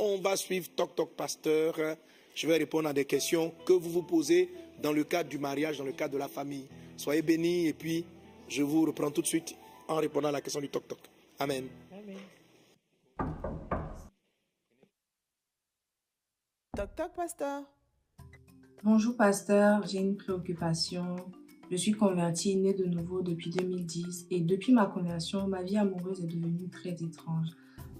On va suivre Toc Toc Pasteur. Je vais répondre à des questions que vous vous posez dans le cadre du mariage, dans le cadre de la famille. Soyez bénis et puis je vous reprends tout de suite en répondant à la question du Toc Toc. Amen. Toc Toc Pasteur. Bonjour pasteur, j'ai une préoccupation. Je suis convertie, née de nouveau depuis 2010 et depuis ma conversion, ma vie amoureuse est devenue très étrange.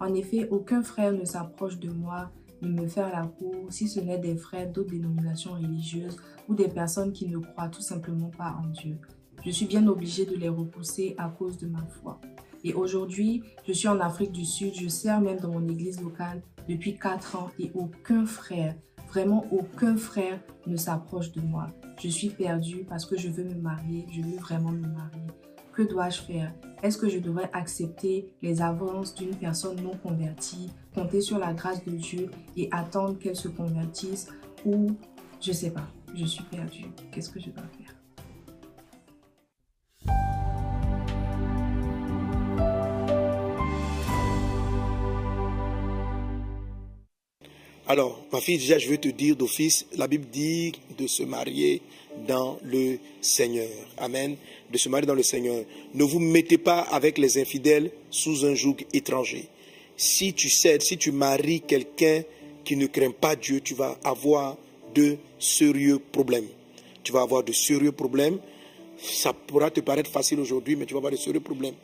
En effet, aucun frère ne s'approche de moi ni me faire la cour si ce n'est des frères d'autres dénominations religieuses ou des personnes qui ne croient tout simplement pas en Dieu. Je suis bien obligée de les repousser à cause de ma foi. Et aujourd'hui, je suis en Afrique du Sud, je sers même dans mon église locale depuis 4 ans et aucun frère, vraiment aucun frère ne s'approche de moi. Je suis perdue parce que je veux me marier, je veux vraiment me marier. Que dois-je faire? Est-ce que je devrais accepter les avances d'une personne non convertie, compter sur la grâce de Dieu et attendre qu'elle se convertisse Ou je sais pas, je suis perdue. Qu'est-ce que je dois faire? Alors, ma fille, déjà, je veux te dire d'office, la Bible dit de se marier dans le Seigneur. Amen. De se marier dans le Seigneur. Ne vous mettez pas avec les infidèles sous un joug étranger. Si tu cèdes, si tu maries quelqu'un qui ne craint pas Dieu, tu vas avoir de sérieux problèmes. Tu vas avoir de sérieux problèmes. Ça pourra te paraître facile aujourd'hui, mais tu vas avoir de sérieux problèmes.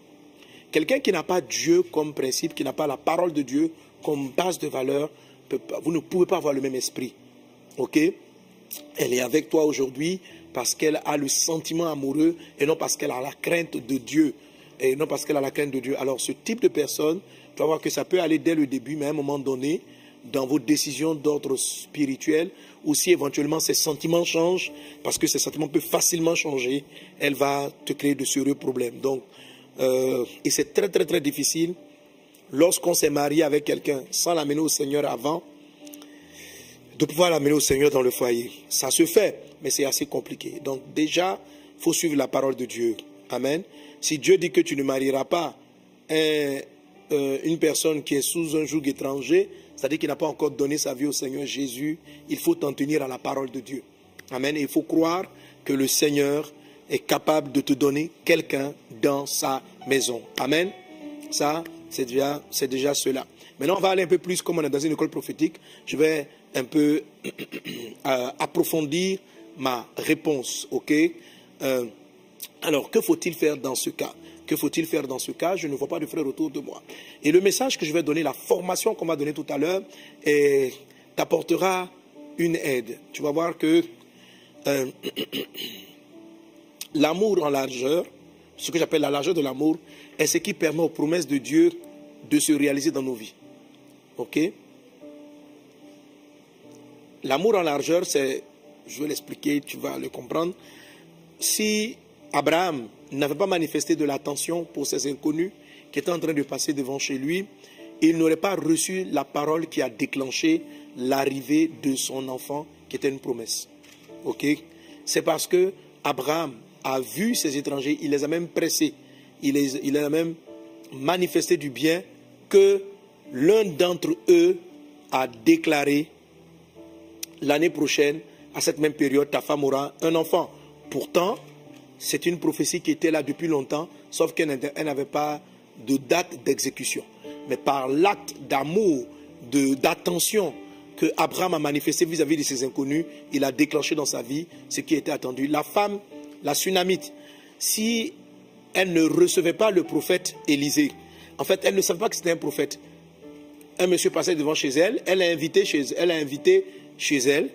Quelqu'un qui n'a pas Dieu comme principe, qui n'a pas la parole de Dieu comme base de valeur, vous ne pouvez pas avoir le même esprit. Ok? Elle est avec toi aujourd'hui parce qu'elle a le sentiment amoureux et non parce qu'elle a la crainte de Dieu. Et non parce qu'elle a la crainte de Dieu. Alors ce type de personne, tu vas voir que ça peut aller dès le début, mais à un moment donné, dans vos décisions d'ordre spirituel, ou si éventuellement ses sentiments changent, parce que ses sentiments peuvent facilement changer, elle va te créer de sérieux problèmes. Donc, euh, et c'est très très très difficile lorsqu'on s'est marié avec quelqu'un sans l'amener au Seigneur avant, de pouvoir l'amener au Seigneur dans le foyer. Ça se fait, mais c'est assez compliqué. Donc déjà, il faut suivre la parole de Dieu. Amen. Si Dieu dit que tu ne marieras pas euh, une personne qui est sous un joug étranger, c'est-à-dire qui n'a pas encore donné sa vie au Seigneur Jésus, il faut t'en tenir à la parole de Dieu. Amen. Il faut croire que le Seigneur est capable de te donner quelqu'un dans sa maison. Amen. Ça, c'est déjà, déjà cela. Maintenant, on va aller un peu plus, comme on est dans une école prophétique, je vais un peu euh, approfondir ma réponse, ok? Euh, Alors, que faut-il faire dans ce cas? Que faut-il faire dans ce cas? Je ne vois pas de frères autour de moi. Et le message que je vais donner, la formation qu'on va donner tout à l'heure, t'apportera une aide. Tu vas voir que euh, l'amour en largeur, ce que j'appelle la largeur de l'amour, est ce qui permet aux promesses de Dieu de se réaliser dans nos vies. OK? L'amour en largeur, c'est, je vais l'expliquer, tu vas le comprendre. Si Abraham n'avait pas manifesté de l'attention pour ces inconnus qui étaient en train de passer devant chez lui, il n'aurait pas reçu la parole qui a déclenché l'arrivée de son enfant, qui était une promesse. OK? C'est parce que Abraham a vu ces étrangers, il les a même pressés, il, les, il a même manifesté du bien que l'un d'entre eux a déclaré l'année prochaine, à cette même période, ta femme aura un enfant. Pourtant, c'est une prophétie qui était là depuis longtemps, sauf qu'elle n'avait pas de date d'exécution. Mais par l'acte d'amour, d'attention que Abraham a manifesté vis-à-vis de ses inconnus, il a déclenché dans sa vie ce qui était attendu. La femme, la tsunamite, si elle ne recevait pas le prophète Élisée, en fait, elle ne savait pas que c'était un prophète. Un monsieur passait devant chez elle, elle l'a invité chez elle, a invité chez elle,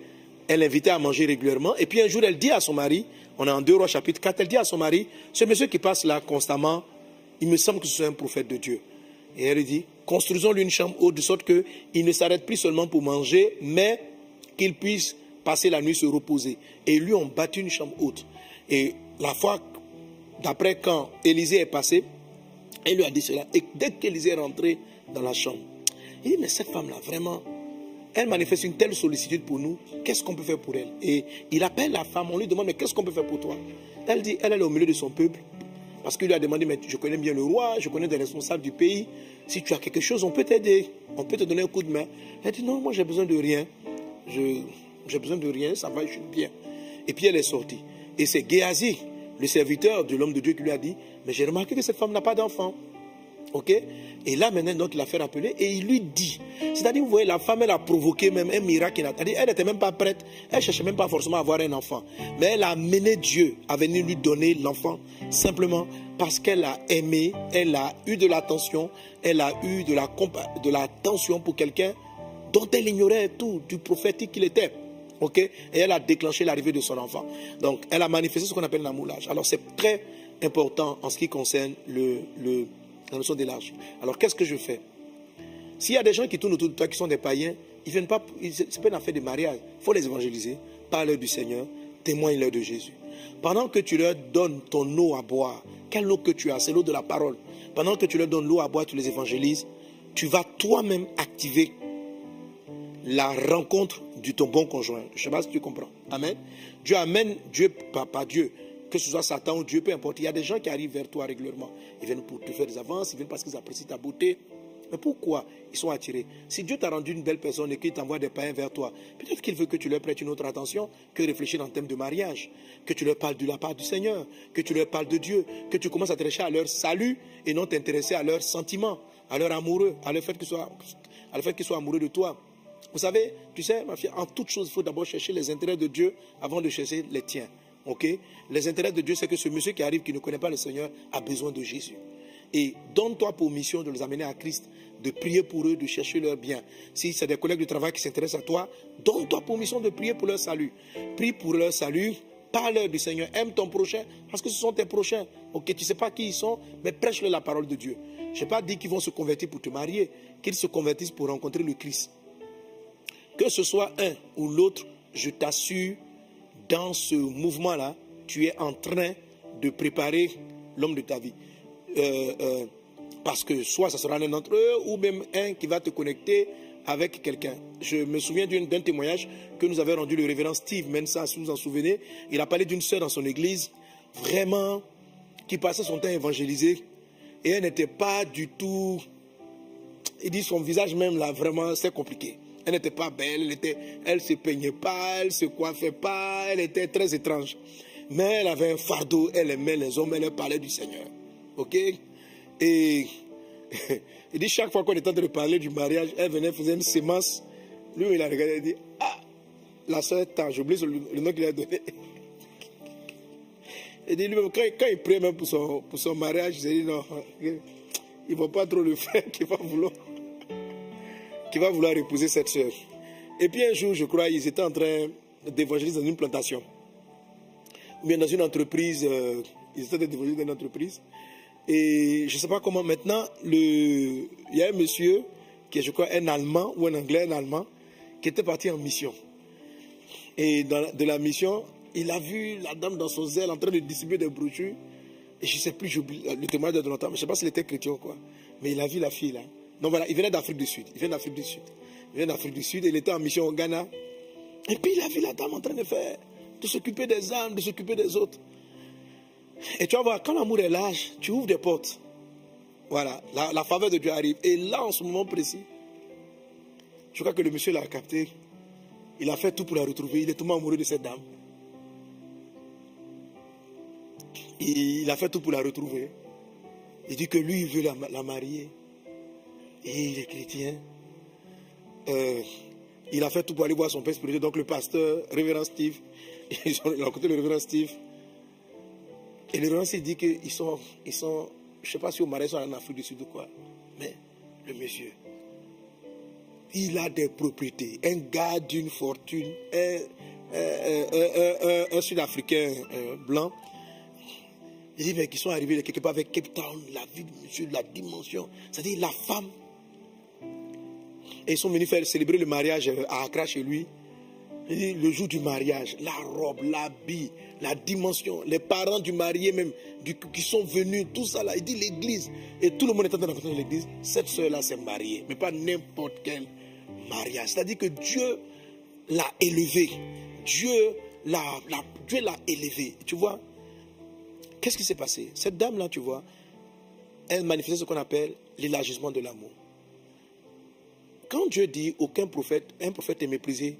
elle l'a invité à manger régulièrement. Et puis un jour, elle dit à son mari, on est en 2 rois chapitre 4, elle dit à son mari, ce monsieur qui passe là constamment, il me semble que ce soit un prophète de Dieu. Et elle lui dit, construisons-lui une chambre haute de sorte qu'il ne s'arrête plus seulement pour manger, mais qu'il puisse passer la nuit se reposer. Et lui ont battu une chambre haute. Et la fois d'après quand Élisée est passé, elle lui a dit cela. Et dès qu'Élisée est rentré dans la chambre, il dit, mais cette femme-là, vraiment, elle manifeste une telle sollicitude pour nous, qu'est-ce qu'on peut faire pour elle? Et il appelle la femme, on lui demande, mais qu'est-ce qu'on peut faire pour toi? Elle dit, elle, est au milieu de son peuple, Parce qu'il lui a demandé, mais je connais bien le roi, je connais des responsables du pays. Si tu as quelque chose, on peut t'aider. On peut te donner un coup de main. Elle dit, non, moi j'ai besoin de rien. J'ai besoin de rien, ça va, je suis bien. Et puis elle est sortie. Et c'est Géasi, le serviteur de l'homme de Dieu, qui lui a dit, mais j'ai remarqué que cette femme n'a pas d'enfant. Ok? Et là, maintenant, donc, il a fait rappeler et il lui dit. C'est-à-dire, vous voyez, la femme, elle a provoqué même un miracle. Elle n'était même pas prête. Elle ne cherchait même pas forcément à avoir un enfant. Mais elle a amené Dieu à venir lui donner l'enfant simplement parce qu'elle a aimé, elle a eu de l'attention, elle a eu de la de l'attention pour quelqu'un dont elle ignorait tout du prophétique qu'il était. Ok? Et elle a déclenché l'arrivée de son enfant. Donc, elle a manifesté ce qu'on appelle l'amoulage. Alors, c'est très important en ce qui concerne le, le la notion de l'âge. Alors qu'est-ce que je fais? S'il y a des gens qui tournent autour de toi qui sont des païens, ils viennent pas, c'est pas une affaire de mariage. Il faut les évangéliser, parle du Seigneur, témoigne-leur de Jésus. Pendant que tu leur donnes ton eau à boire, quelle eau que tu as? C'est l'eau de la parole. Pendant que tu leur donnes l'eau à boire, tu les évangélises, tu vas toi-même activer la rencontre de ton bon conjoint. Je ne sais pas si tu comprends. Amen. Dieu amène, Dieu, pas Dieu, que ce soit Satan ou Dieu, peu importe. Il y a des gens qui arrivent vers toi régulièrement. Ils viennent pour te faire des avances, ils viennent parce qu'ils apprécient ta beauté. Mais pourquoi ils sont attirés? Si Dieu t'a rendu une belle personne et qu'il t'envoie des païens vers toi, peut-être qu'il veut que tu leur prêtes une autre attention que réfléchir en thème de mariage, que tu leur parles de la part du Seigneur, que tu leur parles de Dieu, que tu commences à t'intéresser à leur salut et non t'intéresser à leurs sentiments, à leur amoureux, à le fait qu'ils soient, soient amoureux de toi. Vous savez, tu sais, ma fille, en toute chose, il faut d'abord chercher les intérêts de Dieu avant de chercher les tiens. Ok? Les intérêts de Dieu, c'est que ce monsieur qui arrive, qui ne connaît pas le Seigneur, a besoin de Jésus. Et donne-toi pour mission de les amener à Christ, de prier pour eux, de chercher leur bien. Si c'est des collègues de travail qui s'intéressent à toi, donne-toi pour mission de prier pour leur salut. Prie pour leur salut, parle du Seigneur, aime ton prochain, parce que ce sont tes prochains. Ok, tu ne sais pas qui ils sont, mais prêche-leur la parole de Dieu. Je n'ai pas dit qu'ils vont se convertir pour te marier, qu'ils se convertissent pour rencontrer le Christ. Que ce soit un ou l'autre, je t'assure, dans ce mouvement-là, tu es en train de préparer l'homme de ta vie. Euh, euh, parce que soit ça sera l'un d'entre eux, ou même un qui va te connecter avec quelqu'un. Je me souviens d'un témoignage que nous avait rendu le révérend Steve Mensa, si vous vous en souvenez. Il a parlé d'une sœur dans son église, vraiment, qui passait son temps à évangéliser. Et elle n'était pas du tout... Il dit son visage même là, vraiment, c'est compliqué. Elle n'était pas belle, elle était, elle se peignait pas, elle se coiffait pas, elle était très étrange. Mais elle avait un fardeau, elle aimait les hommes, elle parlait du Seigneur. Ok? Et il dit chaque fois qu'on était en train de parler du mariage, elle venait faire une sémence. Lui, il a regardé et dit Ah, la soeur tant, j'oublie le, nom qu'il a donné. Il dit lui-même, quand, il prie même pour son, pour son mariage, il dit non, il ne va pas trop le faire, qu'il va vouloir qui va vouloir épouser cette soeur. Et puis un jour, je crois, ils étaient en train d'évangéliser dans une plantation. Ou bien dans une entreprise. Euh, ils étaient d'évangéliser dans une entreprise. Et je ne sais pas comment maintenant, le, il y a un monsieur qui est, je crois, un Allemand ou un Anglais, un Allemand, qui était parti en mission. Et dans de la mission, il a vu la dame dans son zèle en train de distribuer des brochures. Et je ne sais plus, j'oublie le témoignage de longtemps, mais je ne sais pas s'il était chrétien ou quoi. Mais il a vu la fille là. Donc voilà, il venait d'Afrique du Sud. Il vient d'Afrique du Sud. Il vient d'Afrique du Sud. Il était en mission au Ghana. Et puis il a vu la dame en train de faire, de s'occuper des âmes, de s'occuper des autres. Et tu vas voir, quand l'amour est lâche, tu ouvres des portes. Voilà, la, faveur de Dieu arrive. Et là, en ce moment précis, je crois que le monsieur l'a capté. Il a fait tout pour la retrouver. Il est tombé amoureux de cette dame. il a fait tout pour la retrouver. Il dit que lui, il veut la marier et il est chrétien. Euh, il a fait tout pour aller voir son père spirituel, donc le pasteur, révérend Steve. il a rencontré le révérend Steve. Et le révérend Steve dit qu'ils sont, ils sont, je ne sais pas si au Marais, ils sont en Afrique du Sud ou quoi, mais le monsieur, il a des propriétés. Un gars d'une fortune, un, Sud-Africain blanc. Il dit, mais qu'ils sont arrivés quelque part avec Cape Town, la vie de monsieur, la dimension. C'est-à-dire la femme et ils sont venus faire célébrer le mariage à Accra chez lui. le jour du mariage, la robe, l'habit, la dimension, les parents du marié même, qui sont venus, tout ça là. Il dit l'église. Et tout le monde est en train de l'église. Cette soeur-là s'est mariée, mais pas n'importe quel mariage. C'est-à-dire que Dieu l'a élevé. Dieu l'a, Dieu l'a élevé. Tu vois qu'est-ce qui s'est passé? Cette dame-là, tu vois, elle manifestait ce qu'on appelle l'élargissement de l'amour. Quand Dieu dit aucun prophète, un prophète est méprisé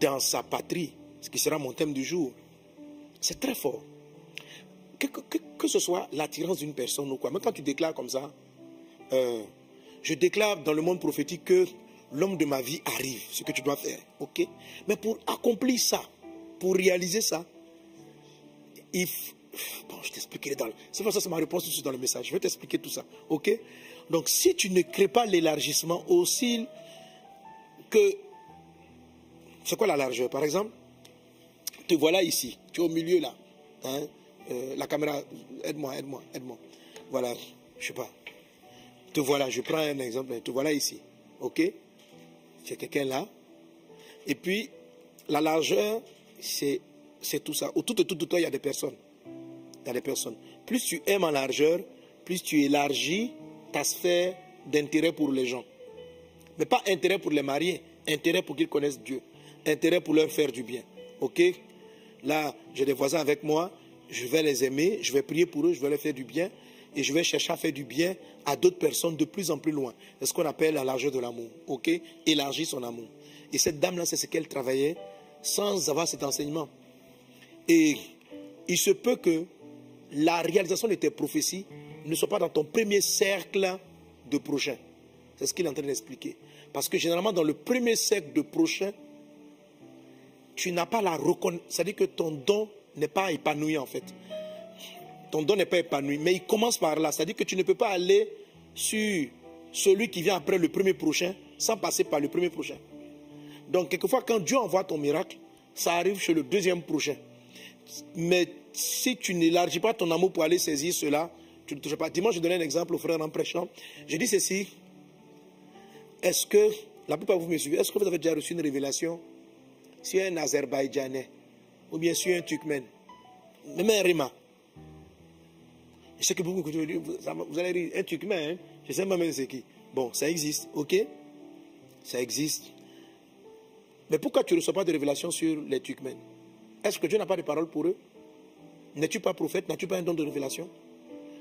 dans sa patrie, ce qui sera mon thème du jour, c'est très fort. Que, ce soit l'attirance d'une personne ou quoi, même quand tu déclares comme ça, euh, je déclare dans le monde prophétique que l'homme de ma vie arrive, ce que tu dois faire, ok? Mais pour accomplir ça, pour réaliser ça, il faut... Bon, je t'expliquerai dans... C'est pour ça c'est ma réponse tout de suite dans le message. Je vais t'expliquer tout ça, ok? Donc si tu ne crées pas l'élargissement aussi que... C'est quoi la largeur? Par exemple, te voilà ici, tu es au milieu là. Hein? Euh, la caméra, aide-moi, aide-moi, aide-moi. Voilà, je sais pas. Te voilà, je prends un exemple, te voilà ici. Ok? C'est quelqu'un là. Et puis, la largeur, c'est tout ça. Autour de tout de toi, il y a des personnes. A des personnes. Plus tu aimes en largeur, plus tu élargis ta sphère d'intérêt pour les gens. Mais pas intérêt pour les mariés, intérêt pour qu'ils connaissent Dieu, intérêt pour leur faire du bien. Ok? Là, j'ai des voisins avec moi, je vais les aimer, je vais prier pour eux, je vais leur faire du bien et je vais chercher à faire du bien à d'autres personnes de plus en plus loin. C'est ce qu'on appelle la largeur de l'amour. Ok? Élargir son amour. Et cette dame-là, c'est ce qu'elle travaillait sans avoir cet enseignement. Et il se peut que la réalisation de tes prophéties ne soit pas dans ton premier cercle de prochains. C'est ce qu'il est en train d'expliquer. Parce que généralement, dans le premier cercle de prochains, tu n'as pas la reconnaissance. C'est-à-dire que ton don n'est pas épanoui en fait. Ton don n'est pas épanoui. Mais il commence par là. C'est-à-dire que tu ne peux pas aller sur celui qui vient après le premier prochain sans passer par le premier prochain. Donc, quelquefois, quand Dieu envoie ton miracle, ça arrive chez le deuxième prochain. Mais si tu n'élargis pas ton amour pour aller saisir cela, tu ne touches pas. Dimanche, je donnais un exemple au frère en prêchant. Je dis ceci. Est-ce que, la plupart de vous me suivez, est-ce que vous avez déjà reçu une révélation sur un Azerbaïdjanais ou bien sur un Turkmène, même un Rima Je sais que beaucoup, vous allez dire, un Turkmène, hein? je sais même c'est qui. Bon, ça existe, ok? Ça existe. Mais pourquoi tu ne reçois pas de révélation sur les Turkmènes? Est-ce que Dieu n'a pas de parole pour eux? N'es-tu pas prophète? N'as-tu pas un don de révélation?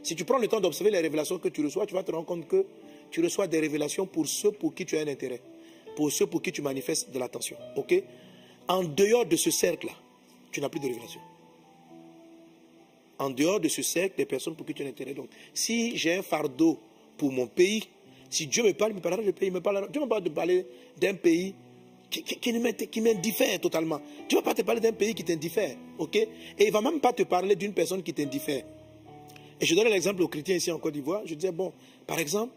Si tu prends le temps d'observer les révélations que tu reçois, tu vas te rendre compte que tu reçois des révélations pour ceux pour qui tu as un intérêt, pour ceux pour qui tu manifestes de l'attention. Ok? En dehors de ce cercle-là, tu n'as plus de révélation. En dehors de ce cercle des personnes pour qui tu as un intérêt. Donc, si j'ai un fardeau pour mon pays, si Dieu me parle, il me parlera du pays. Me parlera, Dieu me parle de parler d'un pays qui, qui, m'indiffère totalement. Dieu ne va pas te parler d'un pays qui t'indiffère. Et il ne va même pas te parler d'une personne qui t'indiffère. Et je donne l'exemple aux chrétiens ici en Côte d'Ivoire. Je disais, bon, par exemple,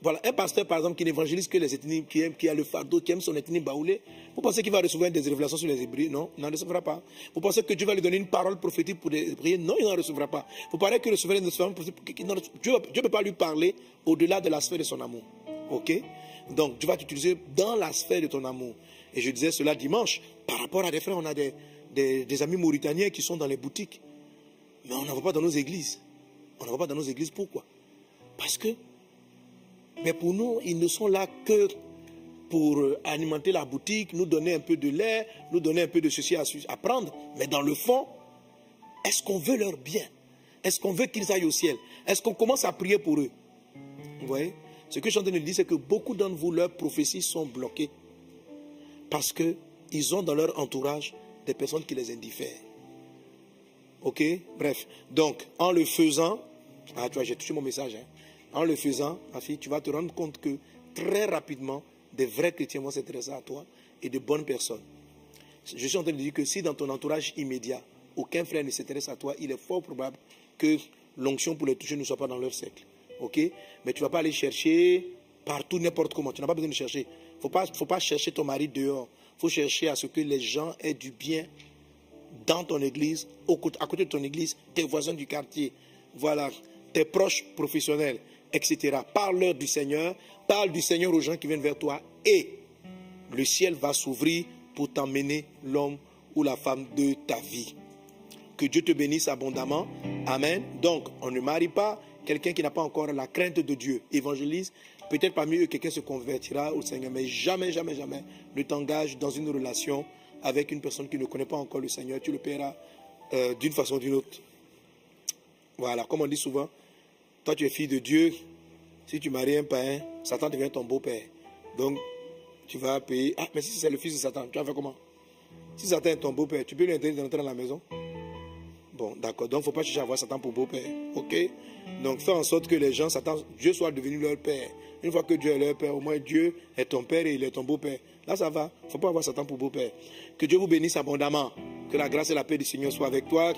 voilà, un pasteur, par exemple, qui n'évangélise que les ethnies, qui, aime, qui a le fardeau, qui aime son ethnie baoulée, vous pensez qu'il va recevoir des révélations sur les Hébreux? Non, il n'en recevra pas. Vous pensez que Dieu va lui donner une parole prophétique pour prier Non, il n'en recevra pas. Vous pensez que recevoir une parole prophétique Dieu ne peut pas lui parler au-delà de la sphère de son amour. Ok? Donc, Dieu va t'utiliser dans la sphère de ton amour. Et je disais cela dimanche, par rapport à des frères, on a des, des amis mauritaniens qui sont dans les boutiques. Mais on n'en voit pas dans nos églises. On n'en voit pas dans nos églises. Pourquoi? Parce que mais pour nous, ils ne sont là que pour euh, alimenter la boutique, nous donner un peu de lait, nous donner un peu de ceci à, prendre. Mais dans le fond, est-ce qu'on veut leur bien? Est-ce qu'on veut qu'ils aillent au ciel? Est-ce qu'on commence à prier pour eux? Vous voyez? Ce que je suis en train de dire, c'est que beaucoup d'entre vous, leurs prophéties sont bloquées parce qu'ils ont dans leur entourage des personnes qui les indiffèrent. Ok? Bref. Donc, en le faisant, ah, tu vois, j'ai touché mon message. Hein. En le faisant, ma fille, tu vas te rendre compte que très rapidement, des vrais chrétiens vont s'intéresser à toi et de bonnes personnes. Je suis en train de dire que si dans ton entourage immédiat, aucun frère ne s'intéresse à toi, il est fort probable que l'onction pour les toucher ne soit pas dans leur cercle. Ok Mais tu ne vas pas aller chercher partout, n'importe comment. Tu n'as pas besoin de chercher. Il ne faut pas chercher ton mari dehors. Il faut chercher à ce que les gens aient du bien dans ton église, à côté de ton église, tes voisins du quartier, voilà, tes proches professionnels etc. Parle-leur du Seigneur, parle du Seigneur aux gens qui viennent vers toi et le ciel va s'ouvrir pour t'emmener l'homme ou la femme de ta vie. Que Dieu te bénisse abondamment. Amen. Donc, on ne marie pas quelqu'un qui n'a pas encore la crainte de Dieu. Évangélise. Peut-être parmi eux, quelqu'un se convertira au Seigneur, mais jamais, jamais, jamais ne t'engage dans une relation avec une personne qui ne connaît pas encore le Seigneur, tu le paieras euh, d'une façon ou d'une autre. Voilà, comme on dit souvent, toi tu es fille de Dieu, si tu maries un païen, Satan devient ton beau-père. Donc, tu vas payer. Ah, mais si c'est le fils de Satan, tu vas faire comment? Si Satan est ton beau-père, tu peux lui interdire d'entrer dans la maison? Bon, d'accord. Donc, il ne faut pas chercher à voir Satan pour beau-père. OK? Donc, fais en sorte que les gens, Satan, Dieu soit devenu leur père. Une fois que Dieu est leur père, au moins Dieu est ton père et il est ton beau-père. Là, ça va. Il ne faut pas avoir Satan pour beau-père. Que Dieu vous bénisse abondamment. Que la grâce et la paix du Seigneur soient avec toi.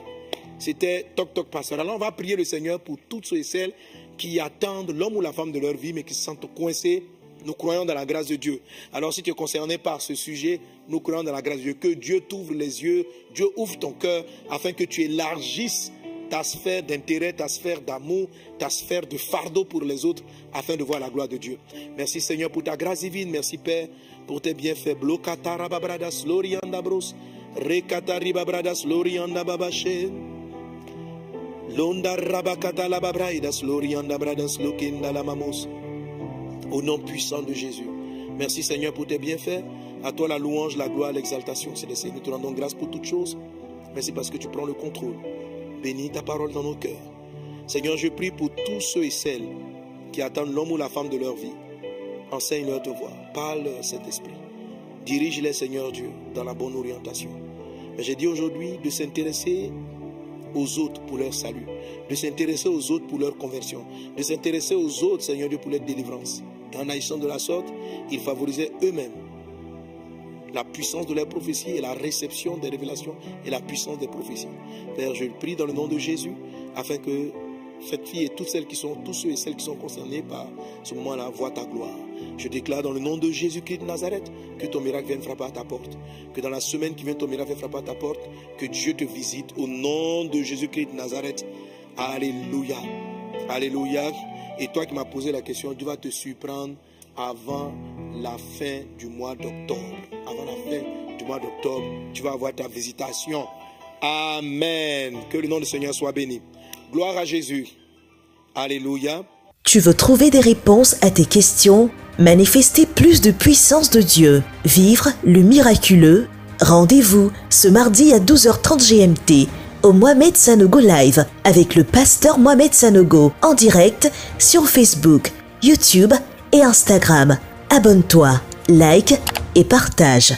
C'était Toc Toc Pasteur. Alors, on va prier le Seigneur pour toutes ceux et celles qui attendent l'homme ou la femme de leur vie, mais qui se sentent coincés. Nous croyons dans la grâce de Dieu. Alors, si tu es concerné par ce sujet, nous croyons dans la grâce de Dieu. Que Dieu t'ouvre les yeux, Dieu ouvre ton cœur afin que tu élargisses ta sphère d'intérêt, ta sphère d'amour, ta sphère de fardeau pour les autres, afin de voir la gloire de Dieu. Merci Seigneur pour ta grâce divine. Merci Père pour tes bienfaits. Au nom puissant de Jésus. Merci Seigneur pour tes bienfaits. À toi la louange, la gloire, l'exaltation. C'est Seigneur, nous te rendons grâce pour toutes choses. Merci parce que tu prends le contrôle. Bénis ta parole dans nos cœurs. Seigneur, je prie pour tous ceux et celles qui attendent l'homme ou la femme de leur vie. Enseigne-leur te voir. Parle cet esprit. Dirige-les, Seigneur Dieu, dans la bonne orientation. Mais j'ai dit aujourd'hui de s'intéresser aux autres pour leur salut, de s'intéresser aux autres pour leur conversion, de s'intéresser aux autres, Seigneur Dieu, pour leur délivrance. En agissant de la sorte, ils favorisaient eux-mêmes la puissance de leur prophétie et la réception des révélations et la puissance des prophéties. Père, je prie dans le nom de Jésus afin que cette fille et toutes celles qui sont, tous ceux et celles qui sont concernés par ce moment-là voient ta gloire. Je déclare dans le nom de Jésus-Christ de Nazareth que ton miracle vienne frapper à ta porte. Que dans la semaine qui vient, ton miracle vienne frapper à ta porte. Que Dieu te visite au nom de Jésus-Christ de Nazareth. Alléluia. Alléluia. Et toi qui m'as posé la question, Dieu va te surprendre avant la fin du mois d'octobre. Avant la fin du mois d'octobre, tu vas avoir ta visitation. Amen. Que le nom du Seigneur soit béni. Gloire à Jésus. Alléluia. Tu veux trouver des réponses à tes questions, manifester plus de puissance de Dieu, vivre le miraculeux Rendez-vous ce mardi à 12h30 GMT au Mohamed Sanogo Live avec le pasteur Mohamed Sanogo en direct sur Facebook, YouTube et Instagram. Abonne-toi, like et partage.